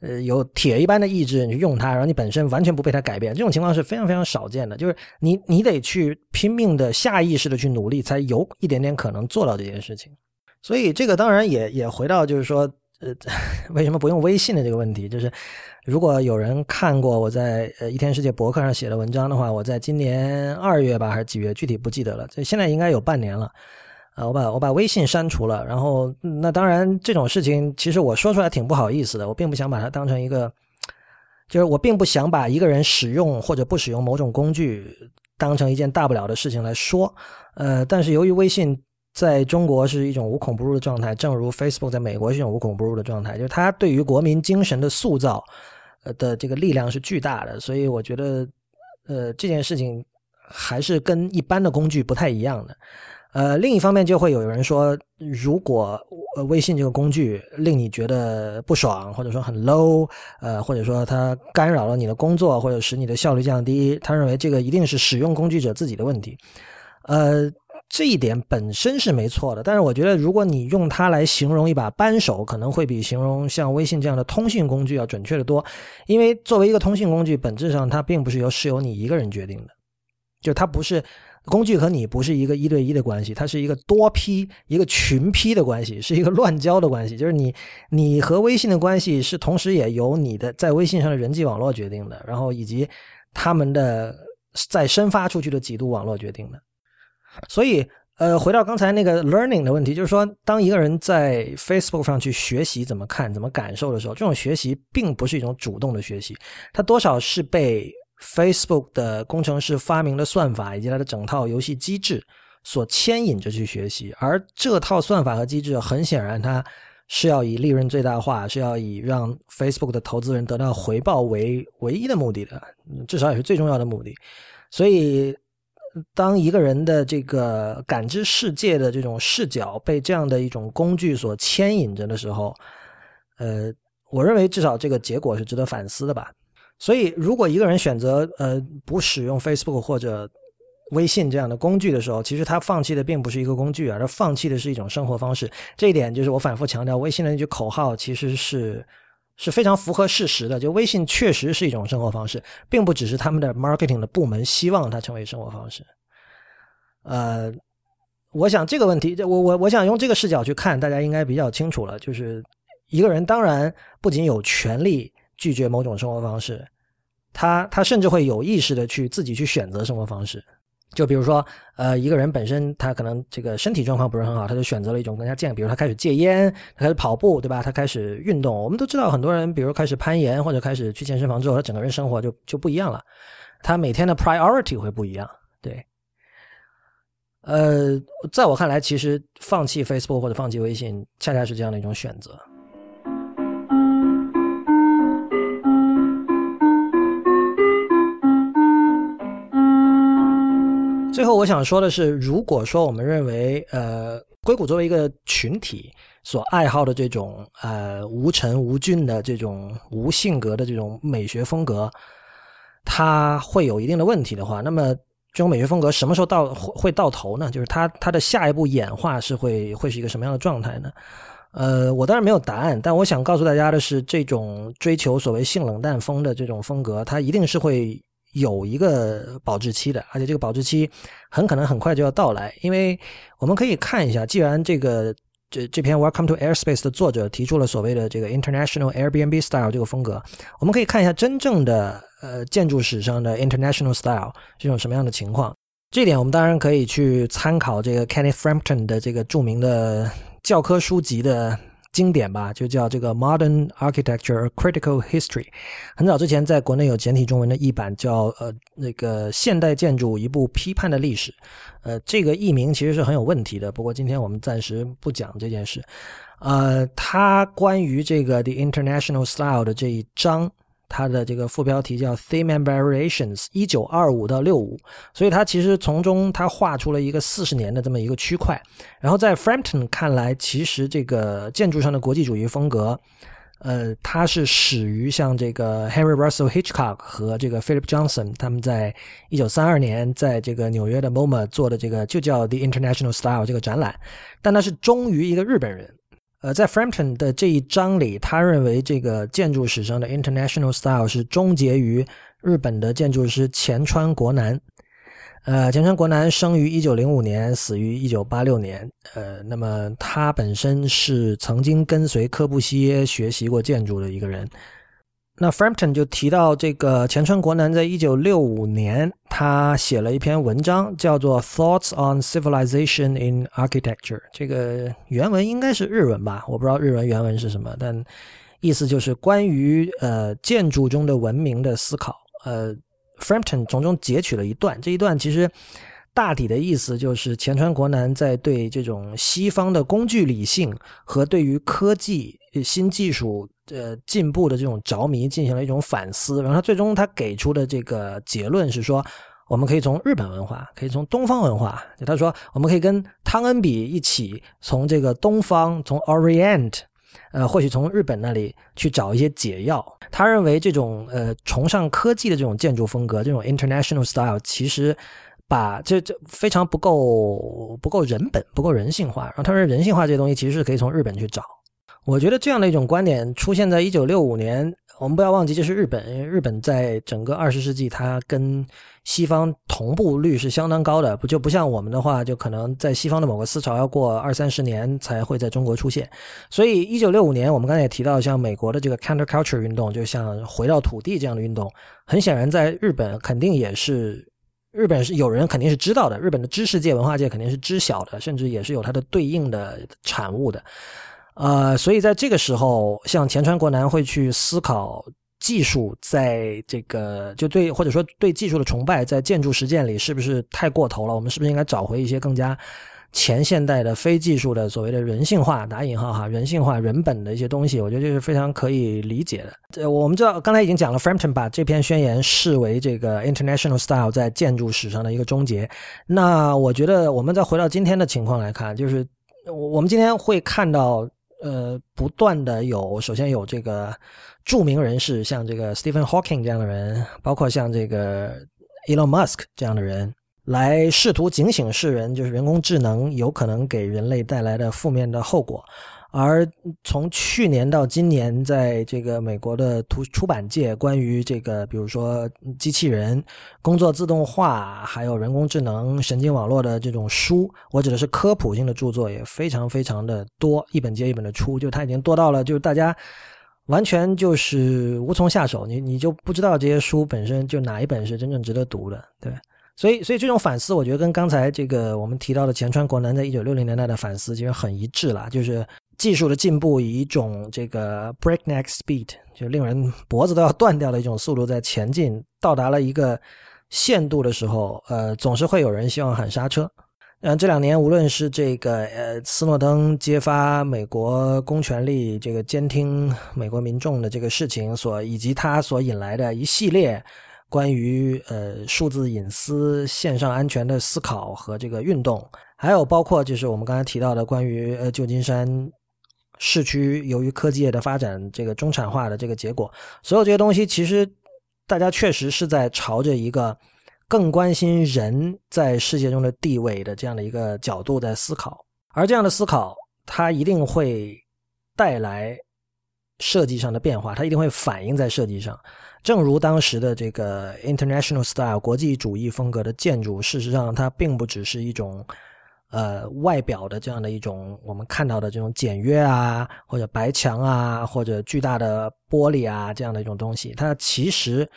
呃有铁一般的意志，你去用它，然后你本身完全不被它改变，这种情况是非常非常少见的。就是你你得去拼命的下意识的去努力，才有一点点可能做到这件事情。所以这个当然也也回到就是说，呃，为什么不用微信的这个问题，就是如果有人看过我在呃一天世界博客上写的文章的话，我在今年二月吧还是几月，具体不记得了，这现在应该有半年了。啊，我把我把微信删除了，然后那当然这种事情其实我说出来挺不好意思的，我并不想把它当成一个，就是我并不想把一个人使用或者不使用某种工具当成一件大不了的事情来说，呃，但是由于微信在中国是一种无孔不入的状态，正如 Facebook 在美国是一种无孔不入的状态，就是它对于国民精神的塑造，呃的这个力量是巨大的，所以我觉得，呃，这件事情还是跟一般的工具不太一样的。呃，另一方面就会有人说，如果呃微信这个工具令你觉得不爽，或者说很 low，呃，或者说它干扰了你的工作，或者使你的效率降低，他认为这个一定是使用工具者自己的问题。呃，这一点本身是没错的，但是我觉得如果你用它来形容一把扳手，可能会比形容像微信这样的通信工具要准确的多，因为作为一个通信工具，本质上它并不是由是由你一个人决定的，就它不是。工具和你不是一个一对一的关系，它是一个多批、一个群批的关系，是一个乱交的关系。就是你，你和微信的关系是同时也由你的在微信上的人际网络决定的，然后以及他们的再生发出去的几度网络决定的。所以，呃，回到刚才那个 learning 的问题，就是说，当一个人在 Facebook 上去学习怎么看、怎么感受的时候，这种学习并不是一种主动的学习，它多少是被。Facebook 的工程师发明的算法以及它的整套游戏机制所牵引着去学习，而这套算法和机制很显然，它是要以利润最大化，是要以让 Facebook 的投资人得到回报为唯一的目的的，至少也是最重要的目的。所以，当一个人的这个感知世界的这种视角被这样的一种工具所牵引着的时候，呃，我认为至少这个结果是值得反思的吧。所以，如果一个人选择呃不使用 Facebook 或者微信这样的工具的时候，其实他放弃的并不是一个工具，而是放弃的是一种生活方式。这一点就是我反复强调，微信的那句口号其实是是非常符合事实的。就微信确实是一种生活方式，并不只是他们的 marketing 的部门希望它成为生活方式。呃，我想这个问题，我我我想用这个视角去看，大家应该比较清楚了。就是一个人当然不仅有权利。拒绝某种生活方式，他他甚至会有意识的去自己去选择生活方式。就比如说，呃，一个人本身他可能这个身体状况不是很好，他就选择了一种更加健，比如他开始戒烟，他开始跑步，对吧？他开始运动。我们都知道，很多人比如开始攀岩或者开始去健身房之后，他整个人生活就就不一样了，他每天的 priority 会不一样。对，呃，在我看来，其实放弃 Facebook 或者放弃微信，恰恰是这样的一种选择。最后，我想说的是，如果说我们认为，呃，硅谷作为一个群体所爱好的这种呃无尘无菌的这种无性格的这种美学风格，它会有一定的问题的话，那么这种美学风格什么时候到会到头呢？就是它它的下一步演化是会会是一个什么样的状态呢？呃，我当然没有答案，但我想告诉大家的是，这种追求所谓性冷淡风的这种风格，它一定是会。有一个保质期的，而且这个保质期很可能很快就要到来，因为我们可以看一下，既然这个这这篇《Welcome to Airspace》的作者提出了所谓的这个 International Airbnb Style 这个风格，我们可以看一下真正的呃建筑史上的 International Style 是一种什么样的情况。这点我们当然可以去参考这个 Kenneth Frampton 的这个著名的教科书籍的。经典吧，就叫这个 Modern Architecture Critical History。很早之前，在国内有简体中文的译版，叫呃那个现代建筑一部批判的历史。呃，这个译名其实是很有问题的。不过今天我们暂时不讲这件事。呃，它关于这个 The International Style 的这一章。它的这个副标题叫 Theme and Variations，一九二五到六五，所以它其实从中它画出了一个四十年的这么一个区块。然后在 Frampton 看来，其实这个建筑上的国际主义风格，呃，它是始于像这个 Henry Russell Hitchcock 和这个 Philip Johnson 他们在一九三二年在这个纽约的 MoMA 做的这个就叫 The International Style 这个展览，但它是忠于一个日本人。呃，在 Frampton 的这一章里，他认为这个建筑史上的 International Style 是终结于日本的建筑师前川国南。呃，前川国南生于一九零五年，死于一九八六年。呃，那么他本身是曾经跟随柯布西耶学习过建筑的一个人。那 Frampton 就提到这个前川国男，在一九六五年，他写了一篇文章，叫做《Thoughts on Civilization in Architecture》。这个原文应该是日文吧？我不知道日文原文是什么，但意思就是关于呃建筑中的文明的思考。呃。Frampton 从中截取了一段，这一段其实大体的意思就是前川国男在对这种西方的工具理性和对于科技新技术呃进步的这种着迷进行了一种反思，然后他最终他给出的这个结论是说，我们可以从日本文化，可以从东方文化，他说我们可以跟汤恩比一起从这个东方，从 Orient。呃，或许从日本那里去找一些解药。他认为这种呃崇尚科技的这种建筑风格，这种 international style，其实把这这非常不够不够人本，不够人性化。然后他说人性化这些东西其实是可以从日本去找。我觉得这样的一种观点出现在一九六五年，我们不要忘记这是日本。日本在整个二十世纪，它跟西方同步率是相当高的，不就不像我们的话，就可能在西方的某个思潮要过二三十年才会在中国出现。所以一九六五年，我们刚才也提到，像美国的这个 counterculture 运动，就像回到土地这样的运动，很显然在日本肯定也是日本是有人肯定是知道的，日本的知识界、文化界肯定是知晓的，甚至也是有它的对应的产物的。呃，所以在这个时候，像前川国男会去思考技术在这个就对或者说对技术的崇拜，在建筑实践里是不是太过头了？我们是不是应该找回一些更加前现代的非技术的所谓的人性化（打引号哈）人性化、人本的一些东西？我觉得这是非常可以理解的。这我们知道，刚才已经讲了，Frampton 把这篇宣言视为这个 International Style 在建筑史上的一个终结。那我觉得，我们再回到今天的情况来看，就是我们今天会看到。呃，不断的有，首先有这个著名人士，像这个 Stephen Hawking 这样的人，包括像这个 Elon Musk 这样的人，来试图警醒世人，就是人工智能有可能给人类带来的负面的后果。而从去年到今年，在这个美国的图出版界，关于这个，比如说机器人、工作自动化，还有人工智能、神经网络的这种书，我指的是科普性的著作，也非常非常的多，一本接一本的出，就它已经多到了，就是大家完全就是无从下手，你你就不知道这些书本身就哪一本是真正值得读的，对。所以，所以这种反思，我觉得跟刚才这个我们提到的前川国男在一九六零年代的反思其实很一致了。就是技术的进步以一种这个 breakneck speed，就令人脖子都要断掉的一种速度在前进，到达了一个限度的时候，呃，总是会有人希望喊刹车。嗯，这两年无论是这个呃斯诺登揭发美国公权力这个监听美国民众的这个事情所，以及他所引来的一系列。关于呃数字隐私、线上安全的思考和这个运动，还有包括就是我们刚才提到的关于呃旧金山市区由于科技业的发展，这个中产化的这个结果，所有这些东西，其实大家确实是在朝着一个更关心人在世界中的地位的这样的一个角度在思考，而这样的思考，它一定会带来设计上的变化，它一定会反映在设计上。正如当时的这个 international style 国际主义风格的建筑，事实上它并不只是一种，呃，外表的这样的一种我们看到的这种简约啊，或者白墙啊，或者巨大的玻璃啊这样的一种东西。它其实，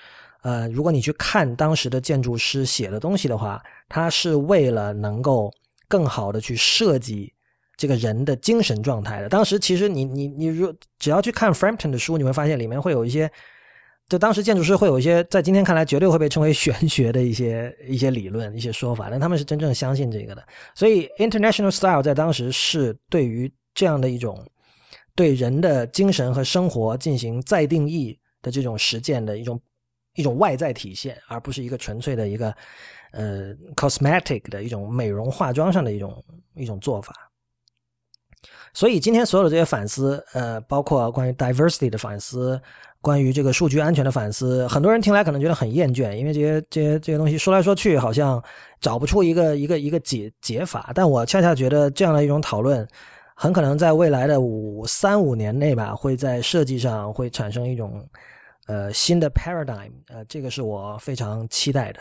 呃，如果你去看当时的建筑师写的东西的话，它是为了能够更好的去设计这个人的精神状态的。当时其实你你你如只要去看 Frampton 的书，你会发现里面会有一些。就当时建筑师会有一些在今天看来绝对会被称为玄学的一些一些理论、一些说法，但他们是真正相信这个的。所以，international style 在当时是对于这样的一种对人的精神和生活进行再定义的这种实践的一种一种外在体现，而不是一个纯粹的一个呃 cosmetic 的一种美容化妆上的一种一种做法。所以，今天所有的这些反思，呃，包括关于 diversity 的反思。关于这个数据安全的反思，很多人听来可能觉得很厌倦，因为这些这些这些东西说来说去好像找不出一个一个一个解解法。但我恰恰觉得这样的一种讨论，很可能在未来的五三五年内吧，会在设计上会产生一种呃新的 paradigm，呃，这个是我非常期待的。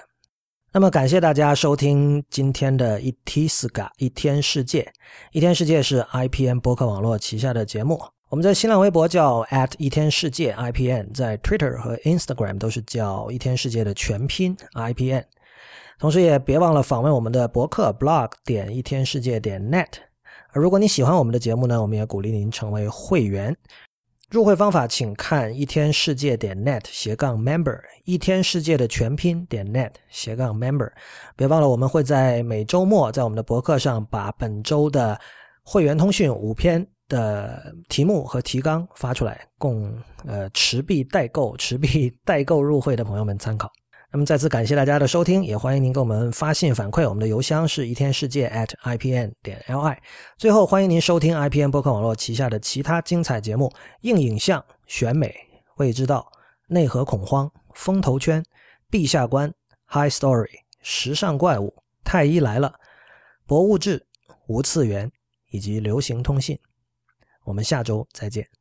那么感谢大家收听今天的一 T 四嘎一天世界，一天世界是 IPN 博客网络旗下的节目。我们在新浪微博叫 at 一天世界 IPN，在 Twitter 和 Instagram 都是叫一天世界的全拼 IPN。同时也别忘了访问我们的博客 blog 点一天世界点 net。如果你喜欢我们的节目呢，我们也鼓励您成为会员。入会方法请看一天世界点 net 斜杠 member，一天世界的全拼点 net 斜杠 member。别忘了，我们会在每周末在我们的博客上把本周的会员通讯五篇。的题目和提纲发出来，供呃持币代购、持币代购入会的朋友们参考。那么再次感谢大家的收听，也欢迎您给我们发信反馈。我们的邮箱是一天世界 at ipn 点 li。最后欢迎您收听 IPN 播客网络旗下的其他精彩节目：硬影像、选美、未知道、内核恐慌、风投圈、陛下观、High Story、时尚怪物、太医来了、博物志、无次元以及流行通信。我们下周再见。